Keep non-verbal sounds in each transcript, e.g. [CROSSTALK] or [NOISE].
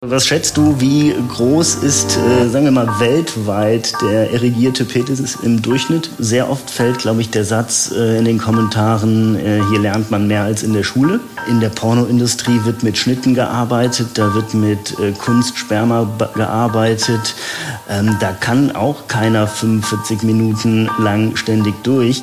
Was schätzt du, wie groß ist, äh, sagen wir mal, weltweit der erigierte Penis im Durchschnitt? Sehr oft fällt, glaube ich, der Satz äh, in den Kommentaren, äh, hier lernt man mehr als in der Schule. In der Pornoindustrie wird mit Schnitten gearbeitet, da wird mit äh, Kunstsperma gearbeitet. Ähm, da kann auch keiner 45 Minuten lang ständig durch.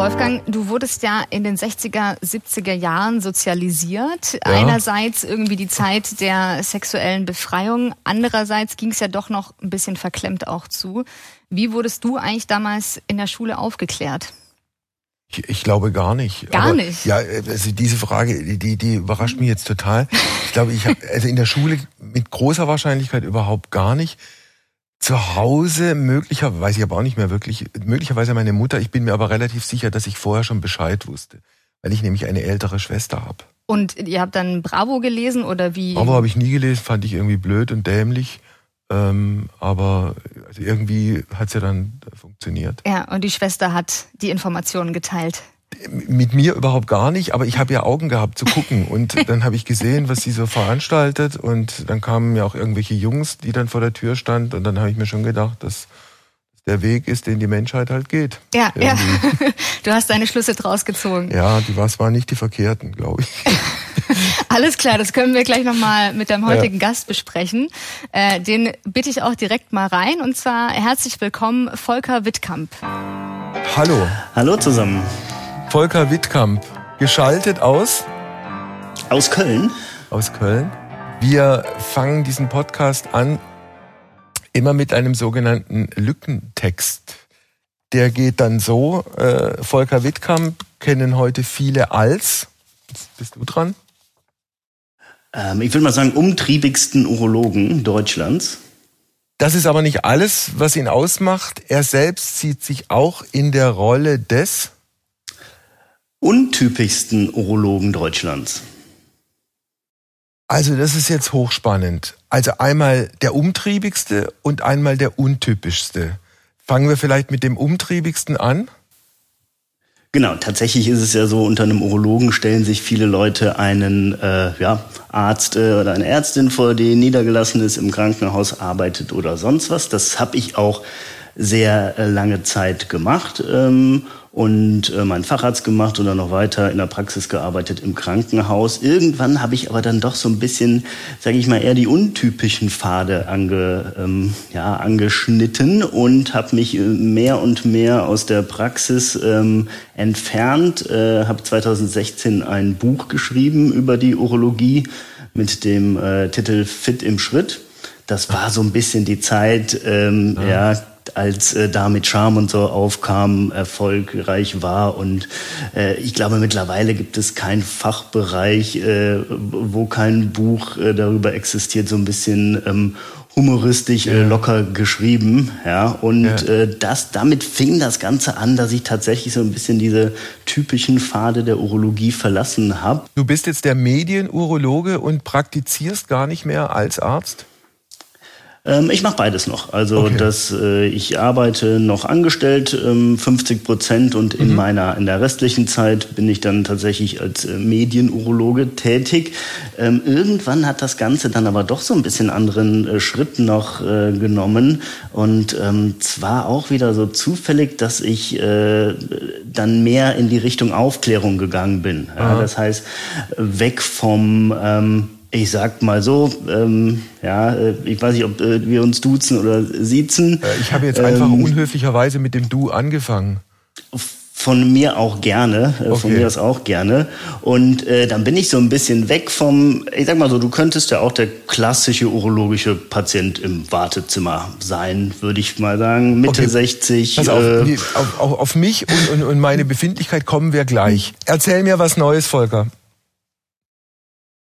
Wolfgang, du wurdest ja in den 60er, 70er Jahren sozialisiert. Ja. Einerseits irgendwie die Zeit der sexuellen Befreiung, andererseits ging es ja doch noch ein bisschen verklemmt auch zu. Wie wurdest du eigentlich damals in der Schule aufgeklärt? Ich, ich glaube gar nicht. Gar Aber, nicht? Ja, also diese Frage, die, die überrascht mich jetzt total. Ich glaube, ich habe also in der Schule mit großer Wahrscheinlichkeit überhaupt gar nicht zu Hause, möglicherweise, weiß ich aber auch nicht mehr wirklich, möglicherweise meine Mutter, ich bin mir aber relativ sicher, dass ich vorher schon Bescheid wusste, weil ich nämlich eine ältere Schwester habe. Und ihr habt dann Bravo gelesen oder wie? Bravo habe ich nie gelesen, fand ich irgendwie blöd und dämlich. Ähm, aber also irgendwie hat's ja dann funktioniert. Ja, und die Schwester hat die Informationen geteilt mit mir überhaupt gar nicht, aber ich habe ja Augen gehabt zu gucken und [LAUGHS] dann habe ich gesehen, was sie so veranstaltet und dann kamen ja auch irgendwelche Jungs, die dann vor der Tür standen und dann habe ich mir schon gedacht, dass der Weg ist, den die Menschheit halt geht. Ja, irgendwie. ja. [LAUGHS] Du hast deine Schlüsse draus gezogen. Ja, die waren nicht die verkehrten, glaube ich. [LAUGHS] Alles klar, das können wir gleich nochmal mit deinem heutigen ja. Gast besprechen. Äh, den bitte ich auch direkt mal rein und zwar herzlich willkommen Volker Wittkamp. Hallo. Hallo zusammen. Volker Wittkamp, geschaltet aus? Aus Köln. Aus Köln. Wir fangen diesen Podcast an immer mit einem sogenannten Lückentext. Der geht dann so, äh, Volker Wittkamp kennen heute viele als, jetzt bist du dran? Ähm, ich würde mal sagen, umtriebigsten Urologen Deutschlands. Das ist aber nicht alles, was ihn ausmacht. Er selbst sieht sich auch in der Rolle des untypischsten Urologen Deutschlands? Also das ist jetzt hochspannend. Also einmal der umtriebigste und einmal der untypischste. Fangen wir vielleicht mit dem umtriebigsten an. Genau, tatsächlich ist es ja so, unter einem Urologen stellen sich viele Leute einen äh, ja, Arzt äh, oder eine Ärztin vor, die niedergelassen ist, im Krankenhaus arbeitet oder sonst was. Das habe ich auch sehr äh, lange Zeit gemacht. Ähm, und äh, meinen Facharzt gemacht und dann noch weiter in der Praxis gearbeitet im Krankenhaus. Irgendwann habe ich aber dann doch so ein bisschen, sage ich mal, eher die untypischen Pfade ange, ähm, ja, angeschnitten und habe mich äh, mehr und mehr aus der Praxis ähm, entfernt. Äh, habe 2016 ein Buch geschrieben über die Urologie mit dem äh, Titel Fit im Schritt. Das war so ein bisschen die Zeit, ähm, ja. ja als äh, da mit Charme und so aufkam, erfolgreich war. Und äh, ich glaube, mittlerweile gibt es keinen Fachbereich, äh, wo kein Buch äh, darüber existiert, so ein bisschen ähm, humoristisch äh, locker geschrieben. Ja, und ja. Äh, das, damit fing das Ganze an, dass ich tatsächlich so ein bisschen diese typischen Pfade der Urologie verlassen habe. Du bist jetzt der Medienurologe und praktizierst gar nicht mehr als Arzt? Ähm, ich mache beides noch. Also okay. das, äh, ich arbeite noch angestellt, ähm, 50 Prozent und in mhm. meiner in der restlichen Zeit bin ich dann tatsächlich als äh, Medienurologe tätig. Ähm, irgendwann hat das Ganze dann aber doch so ein bisschen anderen äh, Schritt noch äh, genommen und ähm, zwar auch wieder so zufällig, dass ich äh, dann mehr in die Richtung Aufklärung gegangen bin. Ja, das heißt weg vom ähm, ich sag mal so, ähm, ja, äh, ich weiß nicht, ob äh, wir uns duzen oder siezen. Äh, ich habe jetzt einfach ähm, unhöflicherweise mit dem Du angefangen. Von mir auch gerne, äh, okay. von mir aus auch gerne. Und äh, dann bin ich so ein bisschen weg vom, ich sag mal so, du könntest ja auch der klassische urologische Patient im Wartezimmer sein, würde ich mal sagen. Mitte okay. 60. Pass auf, äh, auf, auf, auf mich und, und, und meine Befindlichkeit kommen wir gleich. Erzähl mir was Neues, Volker.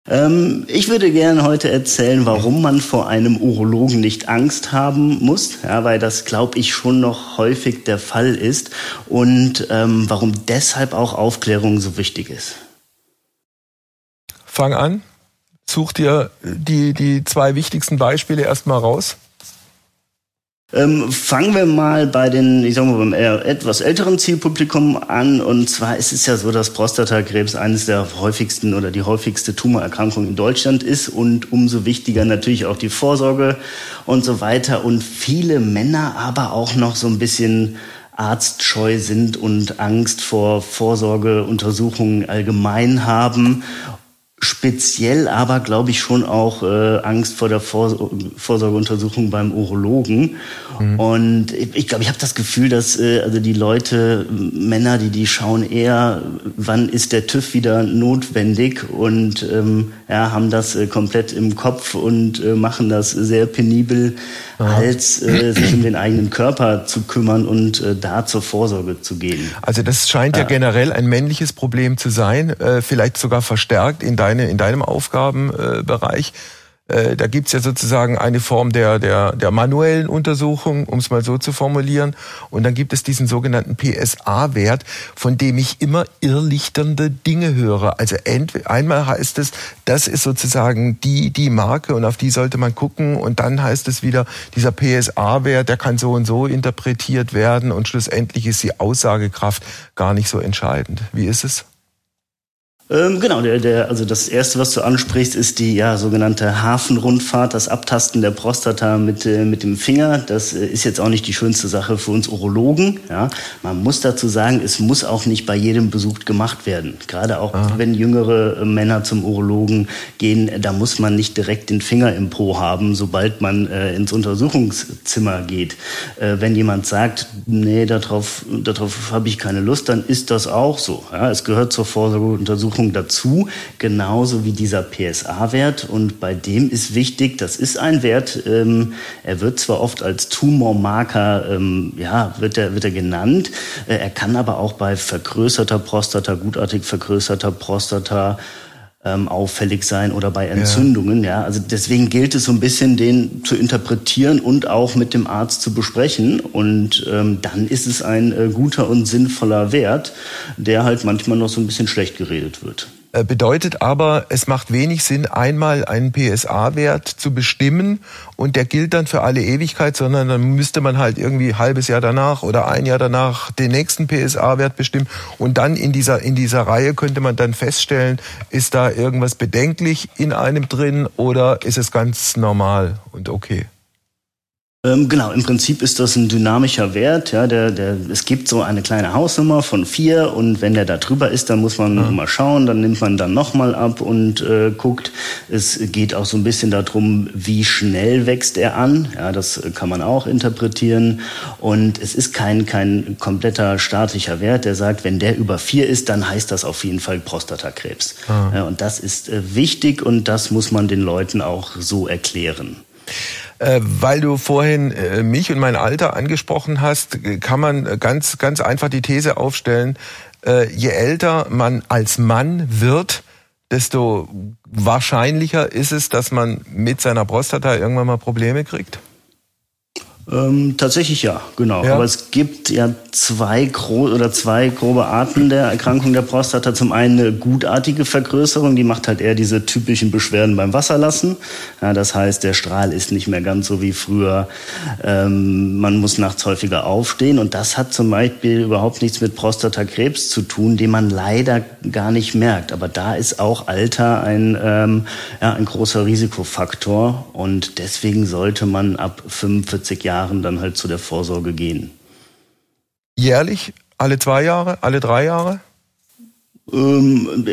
Ähm, ich würde gerne heute erzählen, warum man vor einem Urologen nicht Angst haben muss, ja, weil das, glaube ich, schon noch häufig der Fall ist und ähm, warum deshalb auch Aufklärung so wichtig ist. Fang an. Such dir die, die zwei wichtigsten Beispiele erstmal raus. Ähm, fangen wir mal bei den, ich sag mal, beim etwas älteren Zielpublikum an. Und zwar ist es ja so, dass Prostatakrebs eines der häufigsten oder die häufigste Tumorerkrankung in Deutschland ist und umso wichtiger natürlich auch die Vorsorge und so weiter. Und viele Männer aber auch noch so ein bisschen arztscheu sind und Angst vor Vorsorgeuntersuchungen allgemein haben speziell aber, glaube ich, schon auch äh, Angst vor der Vor Vorsorgeuntersuchung beim Urologen. Mhm. Und ich glaube, ich, habe das Gefühl, dass äh, also die Leute, Männer, die die schauen eher, wann ist der TÜV wieder notwendig und ähm, ja, haben das äh, komplett im Kopf und äh, machen das sehr penibel, ja. als äh, sich um den eigenen Körper zu kümmern und äh, da zur Vorsorge zu gehen. Also das scheint ja, ja generell ein männliches Problem zu sein, äh, vielleicht sogar verstärkt in deine, in deinem Aufgabenbereich. Äh, da gibt's ja sozusagen eine Form der, der, der manuellen Untersuchung, um es mal so zu formulieren. Und dann gibt es diesen sogenannten PSA-Wert, von dem ich immer irrlichternde Dinge höre. Also einmal heißt es, das ist sozusagen die, die Marke und auf die sollte man gucken. Und dann heißt es wieder, dieser PSA-Wert, der kann so und so interpretiert werden. Und schlussendlich ist die Aussagekraft gar nicht so entscheidend. Wie ist es? Ähm, genau, der, der, also das erste, was du ansprichst, ist die ja, sogenannte Hafenrundfahrt, das Abtasten der Prostata mit, äh, mit dem Finger. Das äh, ist jetzt auch nicht die schönste Sache für uns Urologen. Ja. Man muss dazu sagen, es muss auch nicht bei jedem Besuch gemacht werden. Gerade auch, Aha. wenn jüngere äh, Männer zum Urologen gehen, da muss man nicht direkt den Finger im Po haben, sobald man äh, ins Untersuchungszimmer geht. Äh, wenn jemand sagt, nee, darauf, darauf habe ich keine Lust, dann ist das auch so. Ja. Es gehört zur Vorsorgeuntersuchung Untersuchung dazu, genauso wie dieser PSA-Wert. Und bei dem ist wichtig, das ist ein Wert, ähm, er wird zwar oft als Tumormarker, ähm, ja, wird er, wird er genannt, äh, er kann aber auch bei vergrößerter Prostata, gutartig vergrößerter Prostata, ähm, auffällig sein oder bei Entzündungen. Ja. ja. also deswegen gilt es so ein bisschen, den zu interpretieren und auch mit dem Arzt zu besprechen. Und ähm, dann ist es ein äh, guter und sinnvoller Wert, der halt manchmal noch so ein bisschen schlecht geredet wird. Äh, bedeutet aber, es macht wenig Sinn, einmal einen PSA-Wert zu bestimmen und der gilt dann für alle Ewigkeit, sondern dann müsste man halt irgendwie ein halbes Jahr danach oder ein Jahr danach den nächsten PSA-Wert bestimmen und dann in dieser, in dieser Reihe könnte man dann feststellen, ist da irgendwas bedenklich in einem drin oder ist es ganz normal und okay? Ähm, genau, im Prinzip ist das ein dynamischer Wert. Ja, der, der, es gibt so eine kleine Hausnummer von vier und wenn der da drüber ist, dann muss man mhm. mal schauen, dann nimmt man dann nochmal ab und äh, guckt. Es geht auch so ein bisschen darum, wie schnell wächst er an. Ja, das kann man auch interpretieren. Und es ist kein, kein kompletter staatlicher Wert, der sagt, wenn der über vier ist, dann heißt das auf jeden Fall Prostatakrebs. Mhm. Ja, und das ist äh, wichtig und das muss man den Leuten auch so erklären. Äh, weil du vorhin äh, mich und mein Alter angesprochen hast, kann man ganz, ganz einfach die These aufstellen, äh, je älter man als Mann wird, desto wahrscheinlicher ist es, dass man mit seiner Prostata irgendwann mal Probleme kriegt? Ähm, tatsächlich ja, genau. Ja. Aber es gibt ja zwei gro oder zwei grobe Arten der Erkrankung der Prostata. Zum einen eine gutartige Vergrößerung, die macht halt eher diese typischen Beschwerden beim Wasserlassen. Ja, das heißt, der Strahl ist nicht mehr ganz so wie früher. Ähm, man muss nachts häufiger aufstehen und das hat zum Beispiel überhaupt nichts mit Prostatakrebs zu tun, den man leider gar nicht merkt. Aber da ist auch Alter ein, ähm, ja, ein großer Risikofaktor und deswegen sollte man ab 45 Jahren Jahren dann halt zu der Vorsorge gehen. Jährlich? Alle zwei Jahre? Alle drei Jahre? Ähm,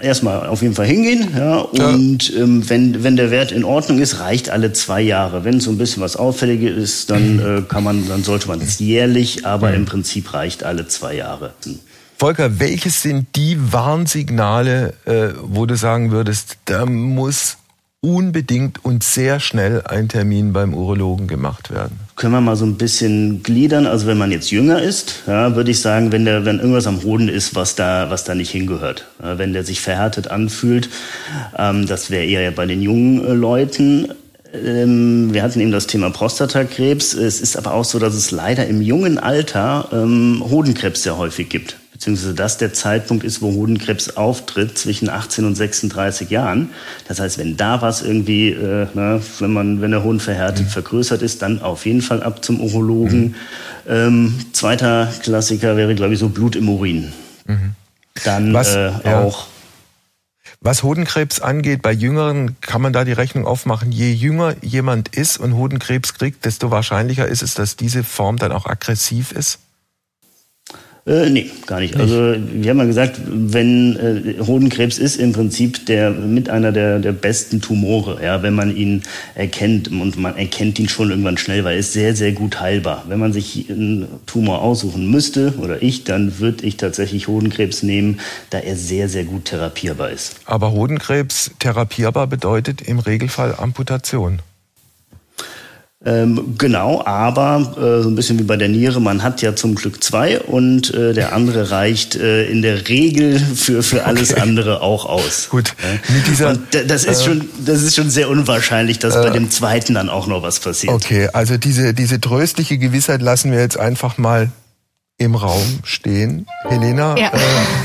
erstmal auf jeden Fall hingehen, ja, und ja. Ähm, wenn, wenn der Wert in Ordnung ist, reicht alle zwei Jahre. Wenn so ein bisschen was Auffälliges ist, dann äh, kann man, dann sollte man es jährlich, aber im Prinzip reicht alle zwei Jahre. Volker, welches sind die Warnsignale, äh, wo du sagen würdest, da muss unbedingt und sehr schnell ein Termin beim Urologen gemacht werden? Können wir mal so ein bisschen gliedern. Also wenn man jetzt jünger ist, ja, würde ich sagen, wenn der, wenn irgendwas am Hoden ist, was da, was da nicht hingehört, ja, wenn der sich verhärtet anfühlt, ähm, das wäre eher bei den jungen äh, Leuten. Ähm, wir hatten eben das Thema Prostatakrebs. Es ist aber auch so, dass es leider im jungen Alter ähm, Hodenkrebs sehr häufig gibt beziehungsweise das der Zeitpunkt ist, wo Hodenkrebs auftritt, zwischen 18 und 36 Jahren. Das heißt, wenn da was irgendwie, äh, na, wenn man, wenn der Hoden verhärtet, mhm. vergrößert ist, dann auf jeden Fall ab zum Urologen. Mhm. Ähm, zweiter Klassiker wäre, glaube ich, so Blut im Urin. Mhm. Dann was, äh, ja. auch. Was Hodenkrebs angeht, bei Jüngeren kann man da die Rechnung aufmachen. Je jünger jemand ist und Hodenkrebs kriegt, desto wahrscheinlicher ist es, dass diese Form dann auch aggressiv ist. Äh, nee, gar nicht. Also wir haben ja gesagt, wenn äh, Hodenkrebs ist im Prinzip der mit einer der, der besten Tumore, ja, wenn man ihn erkennt und man erkennt ihn schon irgendwann schnell, weil er ist sehr, sehr gut heilbar. Wenn man sich einen Tumor aussuchen müsste, oder ich, dann würde ich tatsächlich Hodenkrebs nehmen, da er sehr, sehr gut therapierbar ist. Aber Hodenkrebs therapierbar bedeutet im Regelfall Amputation. Ähm, genau, aber äh, so ein bisschen wie bei der Niere, man hat ja zum Glück zwei und äh, der andere reicht äh, in der Regel für, für alles okay. andere auch aus. Gut. Mit dieser, und das ist äh, schon, das ist schon sehr unwahrscheinlich, dass bei äh, dem zweiten dann auch noch was passiert. Okay, also diese, diese tröstliche Gewissheit lassen wir jetzt einfach mal im Raum stehen. Helena, ja. Äh,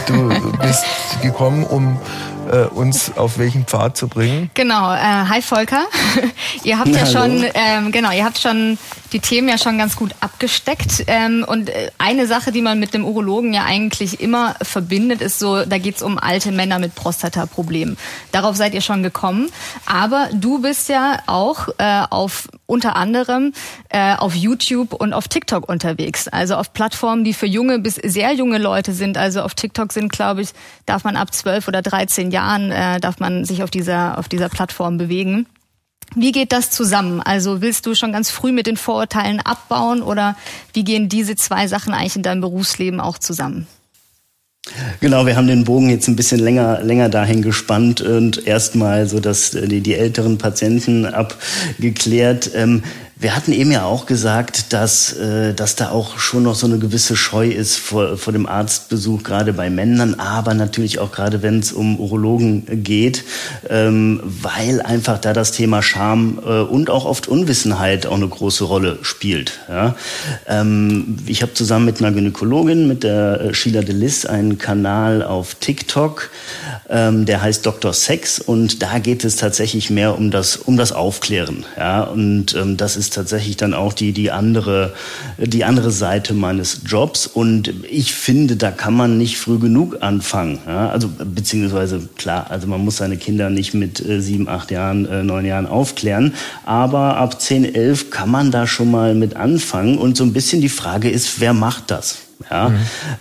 du bist gekommen, um äh, uns auf welchen Pfad zu bringen. Genau. Äh, hi Volker. [LAUGHS] ihr habt ja, ja schon, ähm, genau, ihr habt schon die Themen ja schon ganz gut abgesteckt. Ähm, und äh, eine Sache, die man mit dem Urologen ja eigentlich immer verbindet, ist so, da geht's um alte Männer mit Prostata-Problemen. Darauf seid ihr schon gekommen. Aber du bist ja auch äh, auf unter anderem äh, auf YouTube und auf TikTok unterwegs. Also auf Plattformen, die für junge bis sehr junge Leute sind. Also auf TikTok sind, glaube ich, darf man ab 12 oder 13 Jahren äh, darf man sich auf dieser auf dieser Plattform bewegen. Wie geht das zusammen? Also willst du schon ganz früh mit den Vorurteilen abbauen oder wie gehen diese zwei Sachen eigentlich in deinem Berufsleben auch zusammen? Genau, wir haben den Bogen jetzt ein bisschen länger, länger dahin gespannt und erstmal so, dass die, die älteren Patienten abgeklärt. Ähm, wir hatten eben ja auch gesagt, dass, äh, dass da auch schon noch so eine gewisse Scheu ist vor, vor dem Arztbesuch, gerade bei Männern, aber natürlich auch gerade, wenn es um Urologen geht, ähm, weil einfach da das Thema Scham äh, und auch oft Unwissenheit auch eine große Rolle spielt. Ja? Ähm, ich habe zusammen mit einer Gynäkologin, mit der äh, Sheila Delis, einen Kanal auf TikTok, ähm, der heißt Dr. Sex und da geht es tatsächlich mehr um das, um das Aufklären. Ja? Und ähm, das ist tatsächlich dann auch die, die andere, die andere Seite meines Jobs. Und ich finde, da kann man nicht früh genug anfangen. Ja? Also, beziehungsweise, klar, also man muss seine Kinder nicht mit äh, sieben, acht Jahren, äh, neun Jahren aufklären. Aber ab zehn, elf kann man da schon mal mit anfangen. Und so ein bisschen die Frage ist, wer macht das? Ja? Mhm.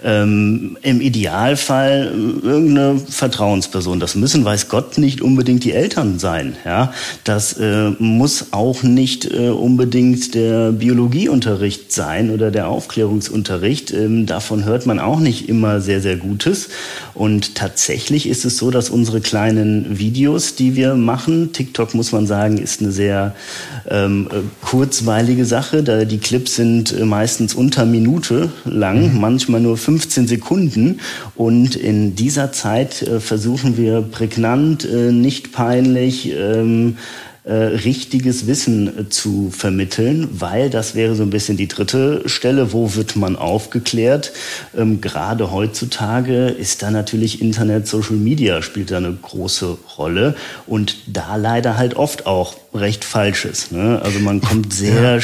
Ähm, Im Idealfall äh, irgendeine Vertrauensperson. Das müssen, weiß Gott, nicht unbedingt die Eltern sein. Ja? Das äh, muss auch nicht äh, unbedingt der Biologieunterricht sein oder der Aufklärungsunterricht. Ähm, davon hört man auch nicht immer sehr, sehr Gutes. Und tatsächlich ist es so, dass unsere kleinen Videos, die wir machen, TikTok muss man sagen, ist eine sehr ähm, äh, kurzweilige Sache. Da die Clips sind äh, meistens unter Minute lang manchmal nur 15 Sekunden. Und in dieser Zeit äh, versuchen wir prägnant, äh, nicht peinlich, ähm, äh, richtiges Wissen äh, zu vermitteln, weil das wäre so ein bisschen die dritte Stelle, wo wird man aufgeklärt. Ähm, gerade heutzutage ist da natürlich Internet, Social Media spielt da eine große Rolle und da leider halt oft auch recht Falsches. Ne? Also man kommt sehr ja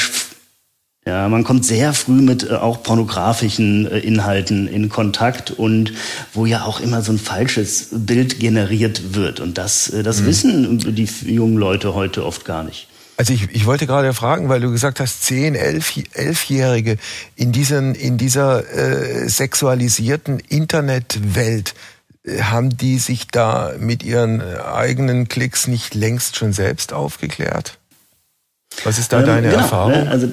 ja, man kommt sehr früh mit äh, auch pornografischen äh, Inhalten in Kontakt und wo ja auch immer so ein falsches Bild generiert wird. Und das, äh, das mhm. wissen die jungen Leute heute oft gar nicht. Also ich, ich wollte gerade fragen, weil du gesagt hast, zehn, elf, elfjährige in diesen in dieser äh, sexualisierten Internetwelt äh, haben die sich da mit ihren eigenen Klicks nicht längst schon selbst aufgeklärt? Was ist da ähm, deine genau, Erfahrung? Ne? Also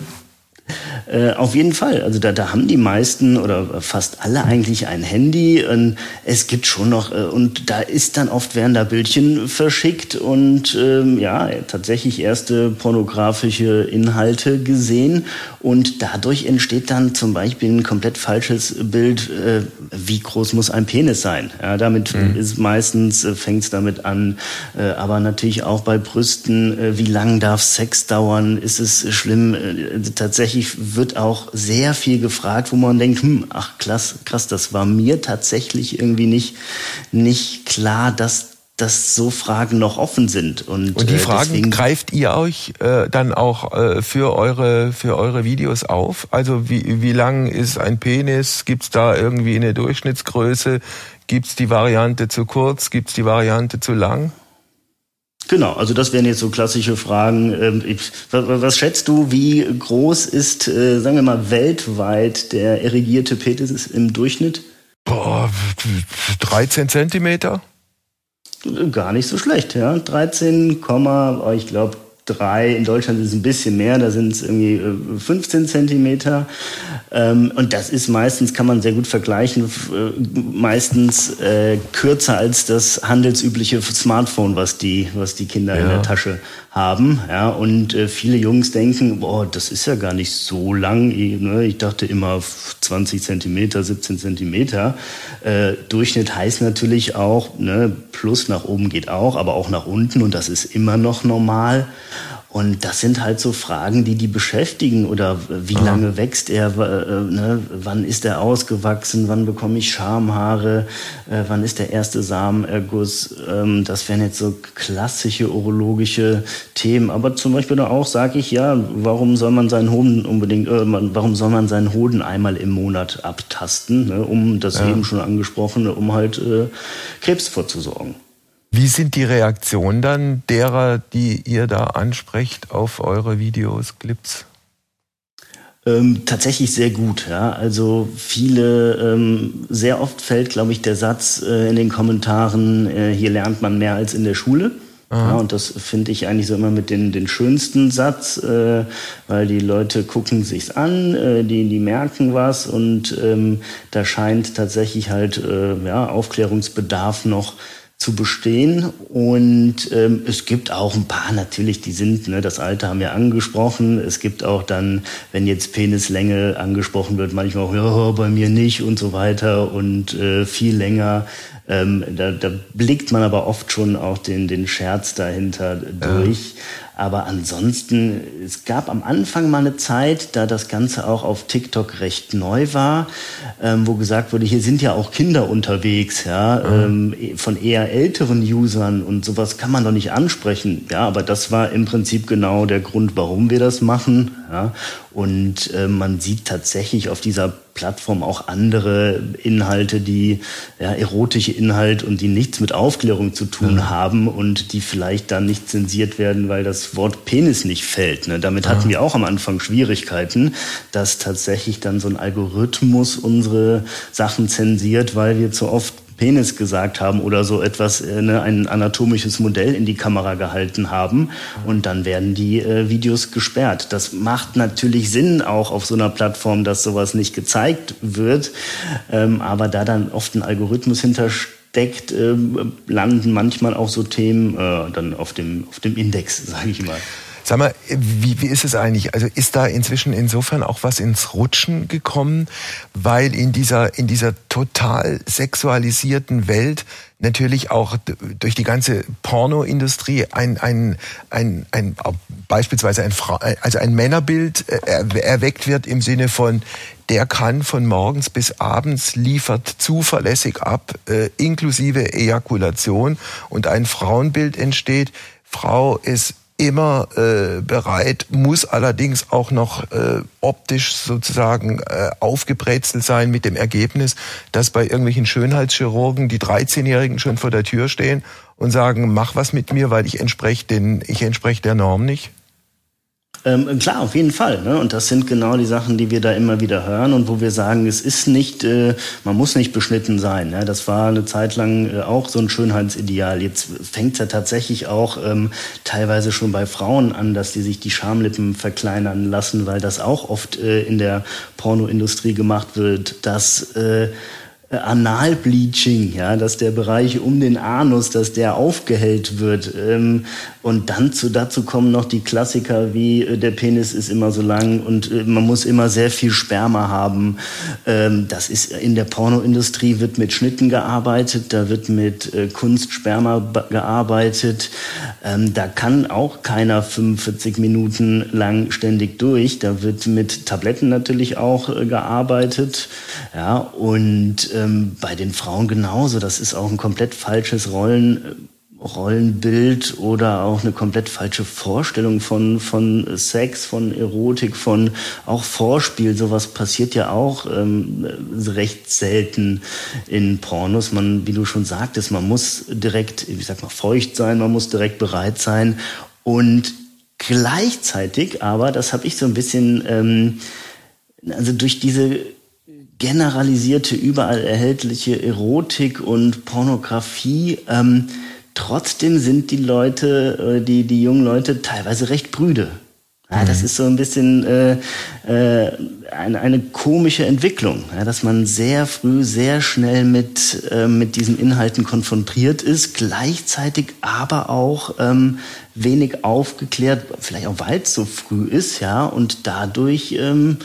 Äh, auf jeden Fall. Also da, da haben die meisten oder fast alle eigentlich ein Handy. Und es gibt schon noch, äh, und da ist dann oft werden da Bildchen verschickt und ähm, ja, tatsächlich erste pornografische Inhalte gesehen. Und dadurch entsteht dann zum Beispiel ein komplett falsches Bild, äh, wie groß muss ein Penis sein. Ja, damit mhm. ist meistens, äh, fängt es damit an, äh, aber natürlich auch bei Brüsten, äh, wie lang darf Sex dauern, ist es schlimm. Äh, tatsächlich wird auch sehr viel gefragt, wo man denkt, hm, ach krass, krass, das war mir tatsächlich irgendwie nicht, nicht klar, dass dass so Fragen noch offen sind. Und, und die äh, Fragen greift ihr euch äh, dann auch äh, für eure für eure Videos auf? Also wie, wie lang ist ein Penis? Gibt es da irgendwie eine Durchschnittsgröße? Gibt es die Variante zu kurz? Gibt es die Variante zu lang? Genau, also das wären jetzt so klassische Fragen. Ähm, was schätzt du, wie groß ist, äh, sagen wir mal, weltweit der erigierte Penis im Durchschnitt? Boah, 13 Zentimeter? Gar nicht so schlecht, ja. 13, ich glaube drei. In Deutschland ist es ein bisschen mehr, da sind es irgendwie 15 äh, Zentimeter. Ähm, und das ist meistens, kann man sehr gut vergleichen, äh, meistens äh, kürzer als das handelsübliche Smartphone, was die, was die Kinder ja. in der Tasche haben. Ja, und äh, viele Jungs denken, boah, das ist ja gar nicht so lang. Ich, ne, ich dachte immer 20 Zentimeter, 17 Zentimeter. Äh, Durchschnitt heißt natürlich auch, ne, plus nach oben geht auch, aber auch nach unten und das ist immer noch normal. Und das sind halt so Fragen, die die beschäftigen. Oder wie Aha. lange wächst er? Äh, ne? Wann ist er ausgewachsen? Wann bekomme ich Schamhaare? Äh, wann ist der erste Samenerguss? Ähm, das wären jetzt so klassische urologische Themen. Aber zum Beispiel auch sage ich, ja, warum soll man seinen Hoden unbedingt, äh, warum soll man seinen Hoden einmal im Monat abtasten? Ne? Um das ja. eben schon angesprochene, um halt äh, Krebs vorzusorgen. Wie sind die Reaktionen dann derer, die ihr da ansprecht auf eure Videos, Clips? Ähm, tatsächlich sehr gut, ja. Also viele, ähm, sehr oft fällt, glaube ich, der Satz äh, in den Kommentaren, äh, hier lernt man mehr als in der Schule. Ja, und das finde ich eigentlich so immer mit den, den schönsten Satz, äh, weil die Leute gucken sich's an, äh, die, die merken was und ähm, da scheint tatsächlich halt äh, ja, Aufklärungsbedarf noch zu bestehen. Und ähm, es gibt auch ein paar natürlich, die sind, ne, das Alter haben wir angesprochen. Es gibt auch dann, wenn jetzt Penislänge angesprochen wird, manchmal auch, ja, bei mir nicht und so weiter und äh, viel länger. Ähm, da, da blickt man aber oft schon auch den, den Scherz dahinter durch. Ja. Aber ansonsten, es gab am Anfang mal eine Zeit, da das Ganze auch auf TikTok recht neu war, ähm, wo gesagt wurde, hier sind ja auch Kinder unterwegs, ja, mhm. ähm, von eher älteren Usern und sowas kann man doch nicht ansprechen. Ja, aber das war im Prinzip genau der Grund, warum wir das machen. Ja. Und äh, man sieht tatsächlich auf dieser Plattform auch andere Inhalte, die ja, erotische Inhalte und die nichts mit Aufklärung zu tun ja. haben und die vielleicht dann nicht zensiert werden, weil das Wort Penis nicht fällt. Ne? Damit hatten wir auch am Anfang Schwierigkeiten, dass tatsächlich dann so ein Algorithmus unsere Sachen zensiert, weil wir zu oft Penis gesagt haben oder so etwas, äh, ne, ein anatomisches Modell in die Kamera gehalten haben und dann werden die äh, Videos gesperrt. Das macht natürlich Sinn auch auf so einer Plattform, dass sowas nicht gezeigt wird, ähm, aber da dann oft ein Algorithmus hintersteckt, äh, landen manchmal auch so Themen äh, dann auf dem, auf dem Index, [LAUGHS] sage ich mal. Sag mal, wie, wie ist es eigentlich? Also ist da inzwischen insofern auch was ins Rutschen gekommen, weil in dieser, in dieser total sexualisierten Welt natürlich auch durch die ganze Pornoindustrie ein, ein, ein, ein, beispielsweise ein, Fra also ein Männerbild äh, erweckt wird im Sinne von, der kann von morgens bis abends liefert zuverlässig ab, äh, inklusive Ejakulation und ein Frauenbild entsteht. Frau ist immer äh, bereit, muss allerdings auch noch äh, optisch sozusagen äh, aufgebrezelt sein mit dem Ergebnis, dass bei irgendwelchen Schönheitschirurgen die 13-Jährigen schon vor der Tür stehen und sagen, mach was mit mir, weil ich entspreche den, ich entspreche der Norm nicht? Ähm, klar, auf jeden Fall. Ne? Und das sind genau die Sachen, die wir da immer wieder hören und wo wir sagen, es ist nicht, äh, man muss nicht beschnitten sein. Ne? Das war eine Zeit lang äh, auch so ein Schönheitsideal. Jetzt fängt es ja tatsächlich auch ähm, teilweise schon bei Frauen an, dass die sich die Schamlippen verkleinern lassen, weil das auch oft äh, in der Pornoindustrie gemacht wird, dass äh, Analbleaching, ja, dass der Bereich um den Anus, dass der aufgehellt wird. Ähm, und dann zu, dazu kommen noch die Klassiker wie äh, der Penis ist immer so lang und äh, man muss immer sehr viel Sperma haben. Ähm, das ist in der Pornoindustrie wird mit Schnitten gearbeitet, da wird mit äh, Kunstsperma gearbeitet. Ähm, da kann auch keiner 45 Minuten lang ständig durch. Da wird mit Tabletten natürlich auch äh, gearbeitet. Ja, und ähm, bei den Frauen genauso. Das ist auch ein komplett falsches Rollen Rollenbild oder auch eine komplett falsche Vorstellung von, von Sex, von Erotik, von auch Vorspiel. Sowas passiert ja auch ähm, recht selten in Pornos. Man, wie du schon sagtest, man muss direkt, ich sag mal, feucht sein, man muss direkt bereit sein und gleichzeitig aber, das habe ich so ein bisschen, ähm, also durch diese generalisierte, überall erhältliche Erotik und Pornografie, ähm, Trotzdem sind die Leute, äh, die, die jungen Leute teilweise recht brüde. Ja, das mhm. ist so ein bisschen äh, äh, eine, eine komische Entwicklung, ja, dass man sehr früh, sehr schnell mit, äh, mit diesen Inhalten konfrontiert ist, gleichzeitig aber auch ähm, wenig aufgeklärt, vielleicht auch weil es so früh ist, ja, und dadurch ähm,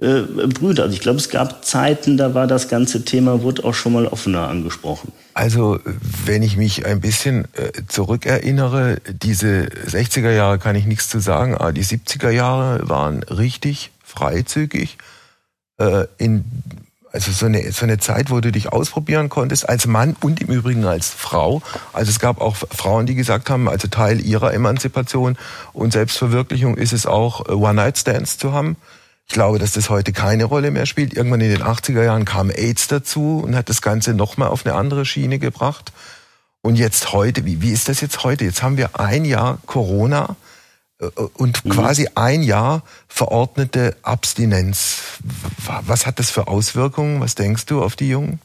äh, Brüder. Also ich glaube, es gab Zeiten, da war das ganze Thema, wurde auch schon mal offener angesprochen. Also wenn ich mich ein bisschen äh, zurückerinnere, diese 60er Jahre kann ich nichts zu sagen, aber die 70er Jahre waren richtig freizügig. Äh, in, also so eine, so eine Zeit, wo du dich ausprobieren konntest, als Mann und im Übrigen als Frau. Also es gab auch Frauen, die gesagt haben, also Teil ihrer Emanzipation und Selbstverwirklichung ist es auch, One-Night-Stands zu haben. Ich glaube, dass das heute keine Rolle mehr spielt. Irgendwann in den 80er Jahren kam AIDS dazu und hat das Ganze nochmal auf eine andere Schiene gebracht. Und jetzt heute, wie, wie ist das jetzt heute? Jetzt haben wir ein Jahr Corona äh, und mhm. quasi ein Jahr verordnete Abstinenz. Was hat das für Auswirkungen? Was denkst du auf die Jungen?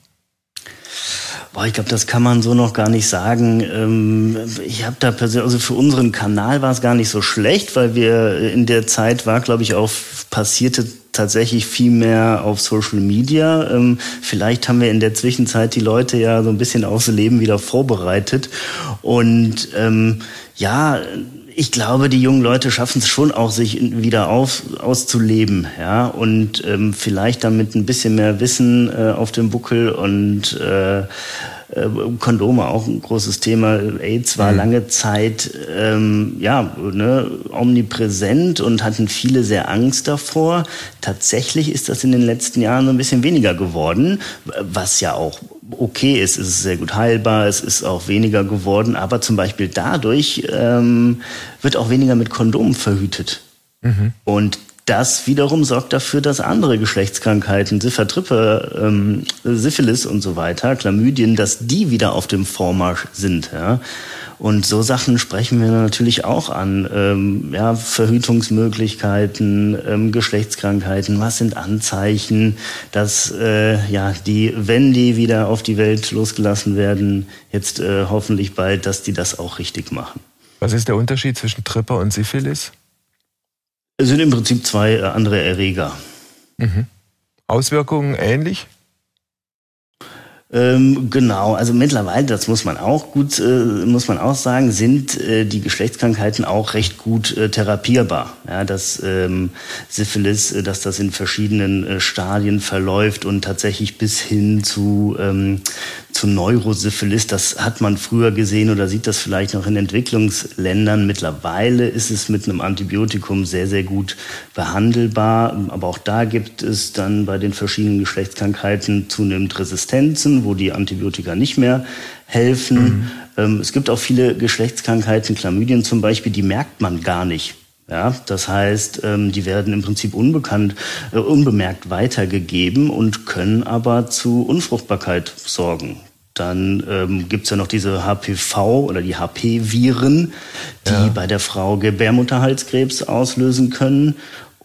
Boah, ich glaube, das kann man so noch gar nicht sagen. Ähm, ich habe da persönlich, also für unseren Kanal war es gar nicht so schlecht, weil wir in der Zeit war, glaube ich, auch passierte tatsächlich viel mehr auf Social Media. Ähm, vielleicht haben wir in der Zwischenzeit die Leute ja so ein bisschen aufs Leben wieder vorbereitet. Und ähm, ja, ich glaube, die jungen Leute schaffen es schon auch, sich wieder auf, auszuleben, ja, und ähm, vielleicht damit ein bisschen mehr Wissen äh, auf dem Buckel und äh, äh, Kondome auch ein großes Thema. AIDS war mhm. lange Zeit ähm, ja ne, omnipräsent und hatten viele sehr Angst davor. Tatsächlich ist das in den letzten Jahren so ein bisschen weniger geworden, was ja auch okay ist. Es ist sehr gut heilbar, es ist auch weniger geworden, aber zum Beispiel dadurch ähm, wird auch weniger mit Kondomen verhütet. Mhm. Und das wiederum sorgt dafür, dass andere Geschlechtskrankheiten, Ziffertrippe, ähm, Syphilis und so weiter, Chlamydien, dass die wieder auf dem Vormarsch sind. Ja? Und so Sachen sprechen wir natürlich auch an. Ähm, ja, Verhütungsmöglichkeiten, ähm, Geschlechtskrankheiten, was sind Anzeichen, dass äh, ja die, wenn die wieder auf die Welt losgelassen werden, jetzt äh, hoffentlich bald, dass die das auch richtig machen. Was ist der Unterschied zwischen Tripper und Syphilis? Es sind im Prinzip zwei äh, andere Erreger. Mhm. Auswirkungen ähnlich? Ähm, genau, also mittlerweile, das muss man auch gut, äh, muss man auch sagen, sind äh, die Geschlechtskrankheiten auch recht gut äh, therapierbar. Ja, dass ähm, Syphilis, äh, dass das in verschiedenen äh, Stadien verläuft und tatsächlich bis hin zu ähm, zu Neurosyphilis, das hat man früher gesehen oder sieht das vielleicht noch in Entwicklungsländern. Mittlerweile ist es mit einem Antibiotikum sehr, sehr gut behandelbar. Aber auch da gibt es dann bei den verschiedenen Geschlechtskrankheiten zunehmend Resistenzen, wo die Antibiotika nicht mehr helfen. Mhm. Ähm, es gibt auch viele Geschlechtskrankheiten, Chlamydien zum Beispiel, die merkt man gar nicht. Ja, das heißt, ähm, die werden im Prinzip unbekannt, äh, unbemerkt weitergegeben und können aber zu Unfruchtbarkeit sorgen. Dann ähm, gibt ja noch diese HPV oder die HP-Viren, die ja. bei der Frau Gebärmutterhalskrebs auslösen können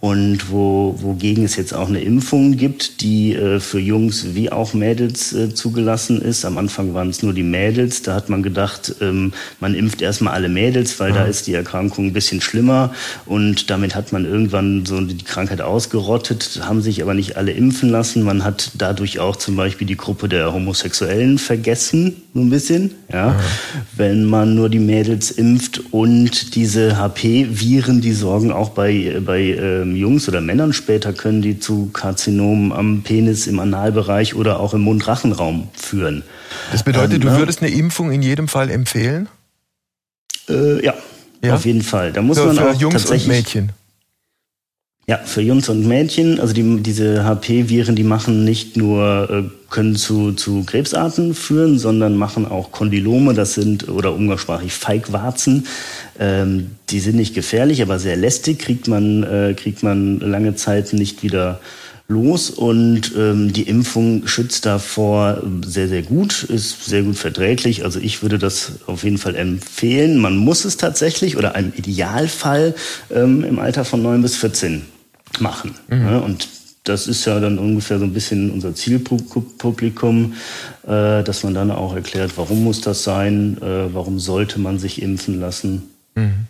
und wo, wogegen es jetzt auch eine Impfung gibt, die äh, für Jungs wie auch Mädels äh, zugelassen ist. Am Anfang waren es nur die Mädels. Da hat man gedacht, ähm, man impft erstmal alle Mädels, weil ja. da ist die Erkrankung ein bisschen schlimmer. Und damit hat man irgendwann so die Krankheit ausgerottet, haben sich aber nicht alle impfen lassen. Man hat dadurch auch zum Beispiel die Gruppe der Homosexuellen vergessen, so ein bisschen. Ja, ja. wenn man nur die Mädels impft und diese HP-Viren, die sorgen auch bei bei ähm, Jungs oder Männern später können die zu Karzinomen am Penis, im Analbereich oder auch im Mundrachenraum führen. Das bedeutet, ähm, du würdest eine Impfung in jedem Fall empfehlen? Äh, ja, ja, auf jeden Fall. Da muss für, man auch Jungs tatsächlich, und Mädchen. Ja, für Jungs und Mädchen, also die, diese HP-Viren, die machen nicht nur, äh, können zu, zu Krebsarten führen, sondern machen auch Kondylome, das sind, oder umgangssprachlich Feigwarzen. Ähm, die sind nicht gefährlich, aber sehr lästig, kriegt man, äh, kriegt man lange Zeit nicht wieder los und ähm, die Impfung schützt davor sehr, sehr gut, ist sehr gut verträglich. Also ich würde das auf jeden Fall empfehlen. Man muss es tatsächlich oder im Idealfall ähm, im Alter von neun bis 14 machen. Mhm. Ja, und das ist ja dann ungefähr so ein bisschen unser Zielpublikum, äh, dass man dann auch erklärt, warum muss das sein, äh, warum sollte man sich impfen lassen. Mhm.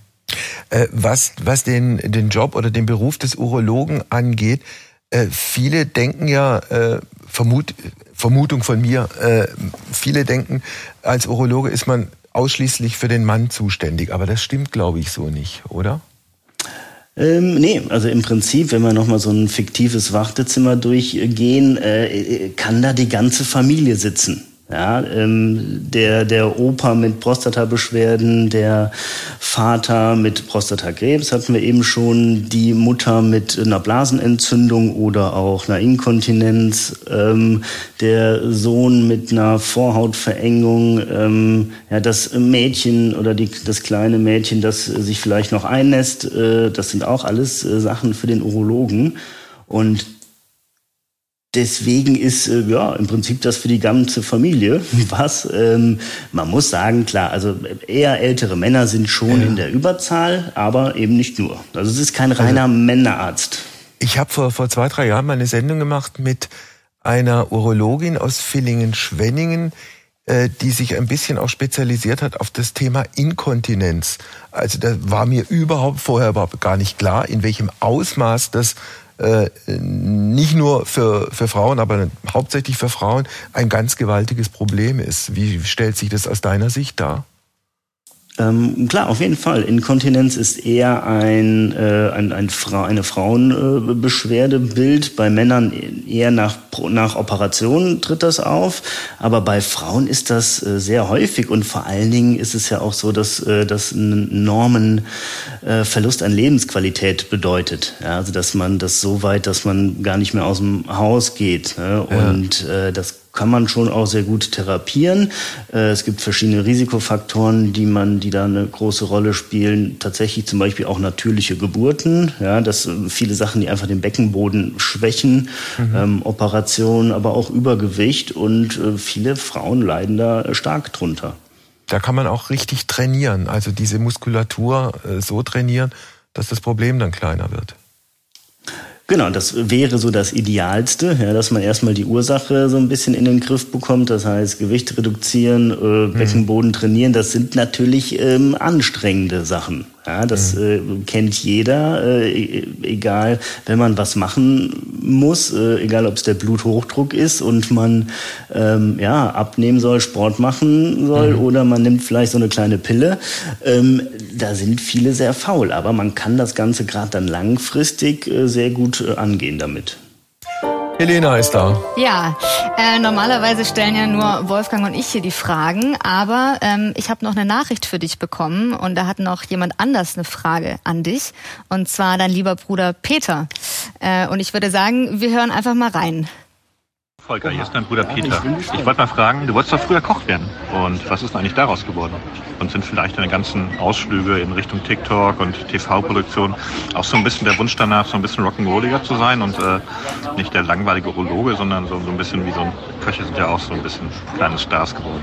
Äh, was, was den, den Job oder den Beruf des Urologen angeht, äh, viele denken ja, äh, Vermut, Vermutung von mir, äh, viele denken, als Urologe ist man ausschließlich für den Mann zuständig, aber das stimmt, glaube ich, so nicht, oder? Ähm, nee, also im Prinzip, wenn wir nochmal so ein fiktives Wartezimmer durchgehen, äh, kann da die ganze Familie sitzen. Ja, ähm, der, der Opa mit Prostatabeschwerden, der Vater mit Prostatakrebs hatten wir eben schon, die Mutter mit einer Blasenentzündung oder auch einer Inkontinenz, ähm, der Sohn mit einer Vorhautverengung, ähm, ja, das Mädchen oder die, das kleine Mädchen, das sich vielleicht noch einnässt, äh, das sind auch alles äh, Sachen für den Urologen. Und Deswegen ist äh, ja im Prinzip das für die ganze Familie [LAUGHS] was. Ähm, man muss sagen, klar, also eher ältere Männer sind schon ja. in der Überzahl, aber eben nicht nur. Also es ist kein also reiner also, Männerarzt. Ich habe vor, vor zwei, drei Jahren mal eine Sendung gemacht mit einer Urologin aus Villingen-Schwenningen, äh, die sich ein bisschen auch spezialisiert hat auf das Thema Inkontinenz. Also da war mir überhaupt vorher überhaupt gar nicht klar, in welchem Ausmaß das äh, nicht nur für, für Frauen, aber hauptsächlich für Frauen ein ganz gewaltiges Problem ist. Wie stellt sich das aus deiner Sicht dar? Ähm, klar, auf jeden Fall. Inkontinenz ist eher ein, äh, ein, ein Fra eine Frauenbeschwerdebild. Äh, bei Männern eher nach, nach Operationen tritt das auf. Aber bei Frauen ist das äh, sehr häufig. Und vor allen Dingen ist es ja auch so, dass äh, das einen enormen äh, Verlust an Lebensqualität bedeutet. Ja, also dass man das so weit, dass man gar nicht mehr aus dem Haus geht. Ne? Und ja. äh, das kann man schon auch sehr gut therapieren. Äh, es gibt verschiedene Risikofaktoren, die man, die da eine große Rolle spielen. Tatsächlich zum Beispiel auch natürliche Geburten, ja, dass äh, viele Sachen, die einfach den Beckenboden schwächen, mhm. ähm, Operationen, aber auch Übergewicht und äh, viele Frauen leiden da stark drunter. Da kann man auch richtig trainieren, also diese Muskulatur so trainieren, dass das Problem dann kleiner wird. Genau, das wäre so das Idealste, ja, dass man erstmal die Ursache so ein bisschen in den Griff bekommt. Das heißt, Gewicht reduzieren, äh, Beckenboden trainieren, das sind natürlich ähm, anstrengende Sachen. Ja, das mhm. äh, kennt jeder, äh, e-, egal, wenn man was machen muss, äh, egal ob es der Bluthochdruck ist und man ähm, ja, abnehmen soll, Sport machen soll mhm. oder man nimmt vielleicht so eine kleine Pille. Ähm, da sind viele sehr faul, aber man kann das Ganze gerade dann langfristig äh, sehr gut äh, angehen damit. Helena ist da. Ja, äh, normalerweise stellen ja nur Wolfgang und ich hier die Fragen, aber ähm, ich habe noch eine Nachricht für dich bekommen und da hat noch jemand anders eine Frage an dich und zwar dein lieber Bruder Peter. Äh, und ich würde sagen, wir hören einfach mal rein. Volker, hier ist dein Bruder Peter. Ich wollte mal fragen, du wolltest doch früher Koch werden. Und was ist eigentlich daraus geworden? Und sind vielleicht deine ganzen Ausflüge in Richtung TikTok und TV-Produktion auch so ein bisschen der Wunsch danach, so ein bisschen Rock'n'Rolliger zu sein und äh, nicht der langweilige Urologe, sondern so, so ein bisschen wie so ein Köche sind ja auch so ein bisschen kleine Stars geworden.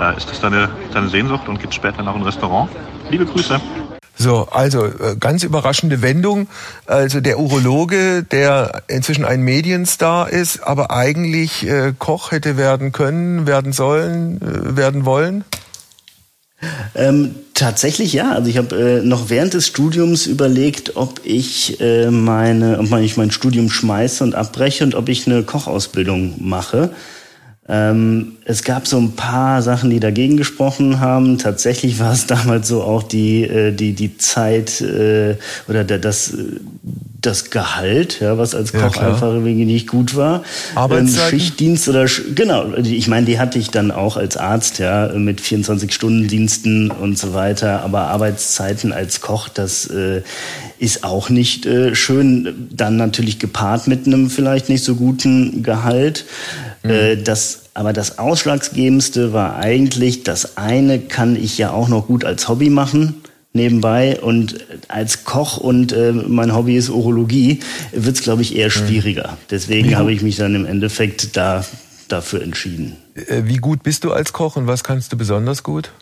Äh, ist das deine, deine Sehnsucht und gibt später noch ein Restaurant? Liebe Grüße. So, also äh, ganz überraschende Wendung. Also der Urologe, der inzwischen ein Medienstar ist, aber eigentlich äh, Koch hätte werden können, werden sollen, äh, werden wollen. Ähm, tatsächlich ja. Also ich habe äh, noch während des Studiums überlegt, ob ich äh, meine, ob ich mein Studium schmeiße und abbreche und ob ich eine Kochausbildung mache. Ähm, es gab so ein paar Sachen, die dagegen gesprochen haben. Tatsächlich war es [LAUGHS] damals so auch die, äh, die, die Zeit äh, oder das, das Gehalt, ja, was als Koch ja, einfach irgendwie nicht gut war. Ähm, Schichtdienst oder genau, ich meine, die hatte ich dann auch als Arzt, ja, mit 24-Stunden-Diensten und so weiter. Aber Arbeitszeiten als Koch, das äh, ist auch nicht äh, schön. Dann natürlich gepaart mit einem vielleicht nicht so guten Gehalt. Mhm. Äh, das aber das Ausschlaggebendste war eigentlich, das eine kann ich ja auch noch gut als Hobby machen nebenbei und als Koch und äh, mein Hobby ist Urologie, wird es, glaube ich, eher mhm. schwieriger. Deswegen habe ich mich dann im Endeffekt da, dafür entschieden. Äh, wie gut bist du als Koch und was kannst du besonders gut?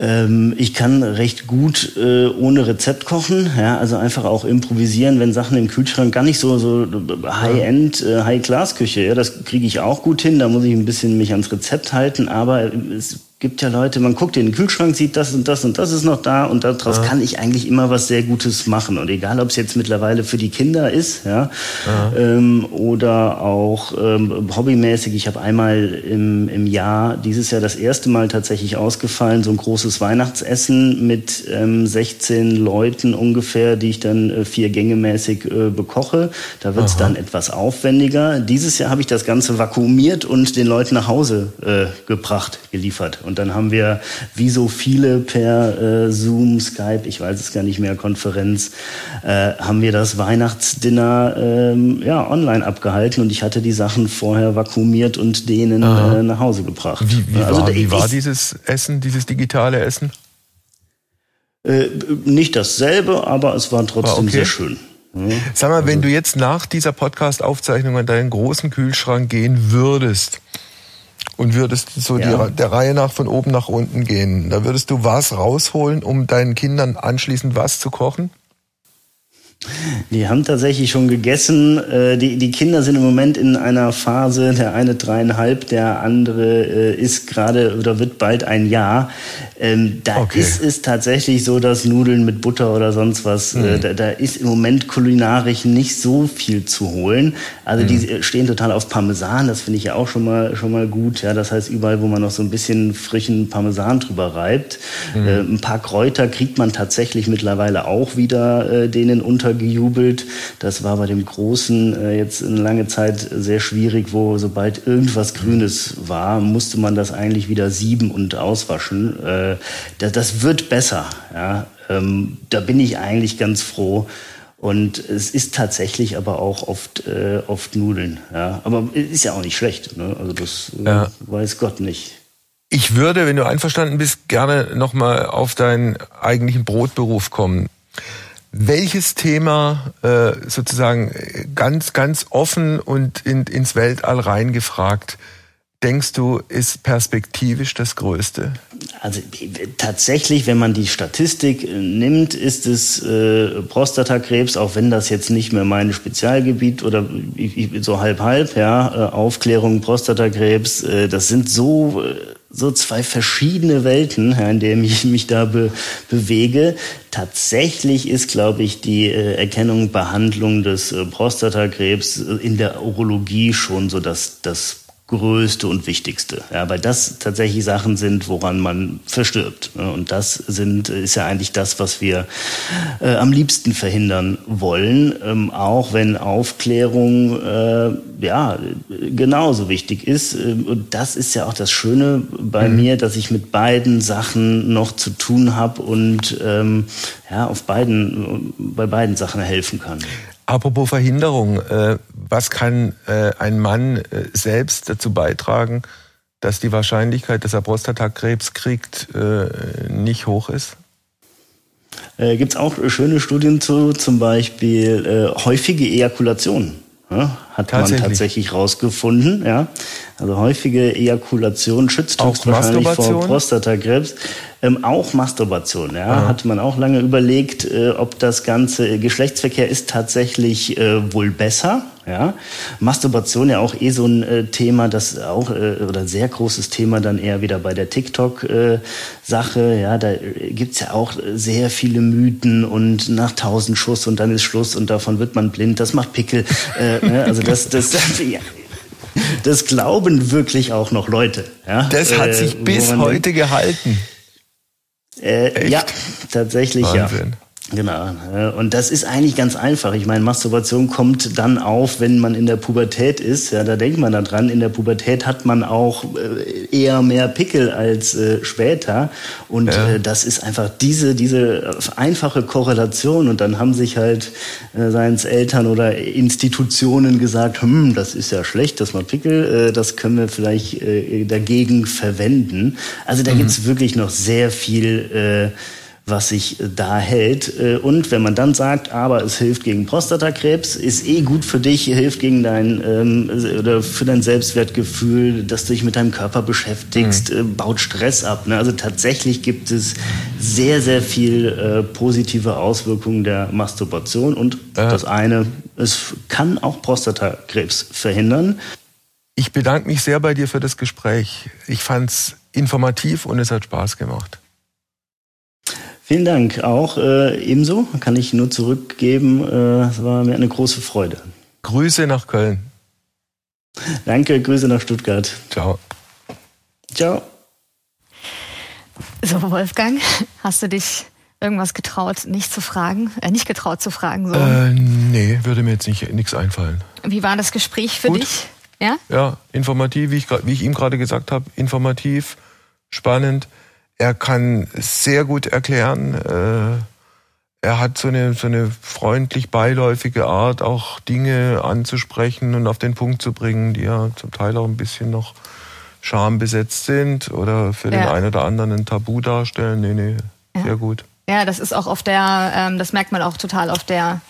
Ähm, ich kann recht gut äh, ohne Rezept kochen, ja, also einfach auch improvisieren, wenn Sachen im Kühlschrank gar nicht so so High-End, äh, High-Class-Küche, ja, das kriege ich auch gut hin. Da muss ich ein bisschen mich ans Rezept halten, aber es gibt ja Leute, man guckt in den Kühlschrank, sieht das und das und das ist noch da und daraus ja. kann ich eigentlich immer was sehr Gutes machen. Und egal, ob es jetzt mittlerweile für die Kinder ist, ja, ja. Ähm, oder auch ähm, hobbymäßig. Ich habe einmal im, im Jahr, dieses Jahr das erste Mal tatsächlich ausgefallen, so ein großes Weihnachtsessen mit ähm, 16 Leuten ungefähr, die ich dann äh, vier Gänge mäßig äh, bekoche. Da wird es dann etwas aufwendiger. Dieses Jahr habe ich das Ganze vakuumiert und den Leuten nach Hause äh, gebracht, geliefert. Und und dann haben wir, wie so viele per äh, Zoom, Skype, ich weiß es gar nicht mehr, Konferenz, äh, haben wir das Weihnachtsdinner ähm, ja, online abgehalten und ich hatte die Sachen vorher vakuumiert und denen äh, nach Hause gebracht. Wie, wie, also, war, wie war dieses Essen, dieses digitale Essen? Äh, nicht dasselbe, aber es war trotzdem war okay. sehr schön. Sag mal, wenn also du jetzt nach dieser Podcast-Aufzeichnung an deinen großen Kühlschrank gehen würdest, und würdest so ja. die, der Reihe nach von oben nach unten gehen. Da würdest du was rausholen, um deinen Kindern anschließend was zu kochen? Die haben tatsächlich schon gegessen. Äh, die, die Kinder sind im Moment in einer Phase, der eine dreieinhalb, der andere äh, ist gerade oder wird bald ein Jahr. Ähm, da okay. ist es tatsächlich so, dass Nudeln mit Butter oder sonst was, mhm. da, da, ist im Moment kulinarisch nicht so viel zu holen. Also mhm. die stehen total auf Parmesan, das finde ich ja auch schon mal, schon mal gut. Ja, das heißt, überall, wo man noch so ein bisschen frischen Parmesan drüber reibt. Mhm. Äh, ein paar Kräuter kriegt man tatsächlich mittlerweile auch wieder äh, denen untergejubelt. Das war bei dem Großen äh, jetzt eine lange Zeit sehr schwierig, wo sobald irgendwas Grünes war, musste man das eigentlich wieder sieben und auswaschen. Äh, äh, das, das wird besser. Ja? Ähm, da bin ich eigentlich ganz froh. Und es ist tatsächlich aber auch oft, äh, oft Nudeln. Ja? Aber ist ja auch nicht schlecht. Ne? Also das äh, ja. weiß Gott nicht. Ich würde, wenn du einverstanden bist, gerne nochmal auf deinen eigentlichen Brotberuf kommen. Welches Thema äh, sozusagen ganz, ganz offen und in, ins Weltall reingefragt denkst du, ist perspektivisch das Größte? Also tatsächlich, wenn man die Statistik äh, nimmt, ist es äh, Prostatakrebs, auch wenn das jetzt nicht mehr mein Spezialgebiet oder so halb halb, ja, äh, Aufklärung Prostatakrebs, äh, das sind so äh, so zwei verschiedene Welten, in denen ich mich da be bewege. Tatsächlich ist, glaube ich, die äh, Erkennung, Behandlung des äh, Prostatakrebs in der Urologie schon so das, das größte und wichtigste. Ja, weil das tatsächlich Sachen sind, woran man verstirbt. Und das sind, ist ja eigentlich das, was wir äh, am liebsten verhindern wollen, ähm, auch wenn Aufklärung äh, ja genauso wichtig ist. Ähm, und das ist ja auch das Schöne bei mhm. mir, dass ich mit beiden Sachen noch zu tun habe und ähm, ja auf beiden bei beiden Sachen helfen kann. Apropos Verhinderung, äh, was kann äh, ein Mann äh, selbst dazu beitragen, dass die Wahrscheinlichkeit, dass er Prostatakrebs kriegt, äh, nicht hoch ist? Äh, Gibt es auch schöne Studien zu, zum Beispiel äh, häufige Ejakulation. Ja, hat man tatsächlich rausgefunden. Ja. Also häufige Ejakulation schützt höchstwahrscheinlich vor Prostatakrebs. Ähm, auch Masturbation, ja, Aha. hatte man auch lange überlegt, äh, ob das ganze Geschlechtsverkehr ist tatsächlich äh, wohl besser. Ja, Masturbation ja auch eh so ein äh, Thema, das auch äh, oder sehr großes Thema dann eher wieder bei der TikTok-Sache. Äh, ja, da äh, gibt's ja auch sehr viele Mythen und nach tausend Schuss und dann ist Schluss und davon wird man blind. Das macht Pickel. äh, ne? Also das, das, [LAUGHS] das glauben wirklich auch noch Leute. Ja? Das hat sich bis heute gehalten. Äh, ja, tatsächlich Wahnsinn. ja. Genau. Und das ist eigentlich ganz einfach. Ich meine, Masturbation kommt dann auf, wenn man in der Pubertät ist. Ja, da denkt man daran. In der Pubertät hat man auch äh, eher mehr Pickel als äh, später. Und ja. äh, das ist einfach diese, diese einfache Korrelation. Und dann haben sich halt, äh, seien es Eltern oder Institutionen gesagt, hm, das ist ja schlecht, dass man Pickel, äh, das können wir vielleicht äh, dagegen verwenden. Also da mhm. gibt's wirklich noch sehr viel, äh, was sich äh, da hält. Äh, und wenn man dann sagt, aber es hilft gegen Prostatakrebs, ist eh gut für dich, hilft gegen dein ähm, oder für dein Selbstwertgefühl, dass du dich mit deinem Körper beschäftigst, mhm. äh, baut Stress ab. Ne? Also tatsächlich gibt es sehr, sehr viel äh, positive Auswirkungen der Masturbation. Und äh. das eine, es kann auch Prostatakrebs verhindern. Ich bedanke mich sehr bei dir für das Gespräch. Ich fand es informativ und es hat Spaß gemacht. Vielen Dank. Auch äh, ebenso kann ich nur zurückgeben. Äh, es war mir eine große Freude. Grüße nach Köln. Danke, Grüße nach Stuttgart. Ciao. Ciao. So, Wolfgang, hast du dich irgendwas getraut, nicht zu fragen, äh, nicht getraut zu fragen? So? Äh, nee, würde mir jetzt nicht nichts einfallen. Wie war das Gespräch für Gut. dich? Ja? Ja, informativ, wie ich, wie ich ihm gerade gesagt habe, informativ, spannend. Er kann sehr gut erklären. Äh, er hat so eine, so eine freundlich beiläufige Art, auch Dinge anzusprechen und auf den Punkt zu bringen, die ja zum Teil auch ein bisschen noch schambesetzt sind oder für ja. den einen oder anderen ein Tabu darstellen. Nee, nee, ja. sehr gut. Ja, das ist auch auf der, ähm, das merkt man auch total auf der,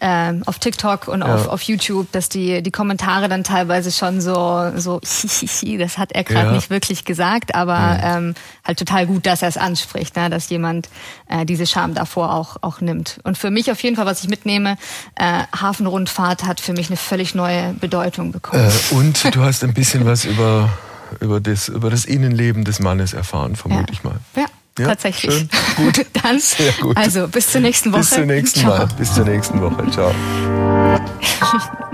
ähm, auf TikTok und ja. auf, auf YouTube, dass die, die Kommentare dann teilweise schon so, so, [LAUGHS] das hat er gerade ja. nicht wirklich gesagt, aber ja. ähm, halt total gut, dass er es anspricht, ne? dass jemand äh, diese Scham davor auch, auch nimmt. Und für mich auf jeden Fall, was ich mitnehme, äh, Hafenrundfahrt hat für mich eine völlig neue Bedeutung bekommen. Äh, und du hast ein bisschen was über, über, das, über das Innenleben des Mannes erfahren, vermute ich mal. Ja. Ja, Tatsächlich. Schön. Gut. [LAUGHS] Dann, Sehr gut. Also bis zur nächsten Woche. Bis zur nächsten Ciao. Mal. Bis zur nächsten Woche. Ciao. [LAUGHS]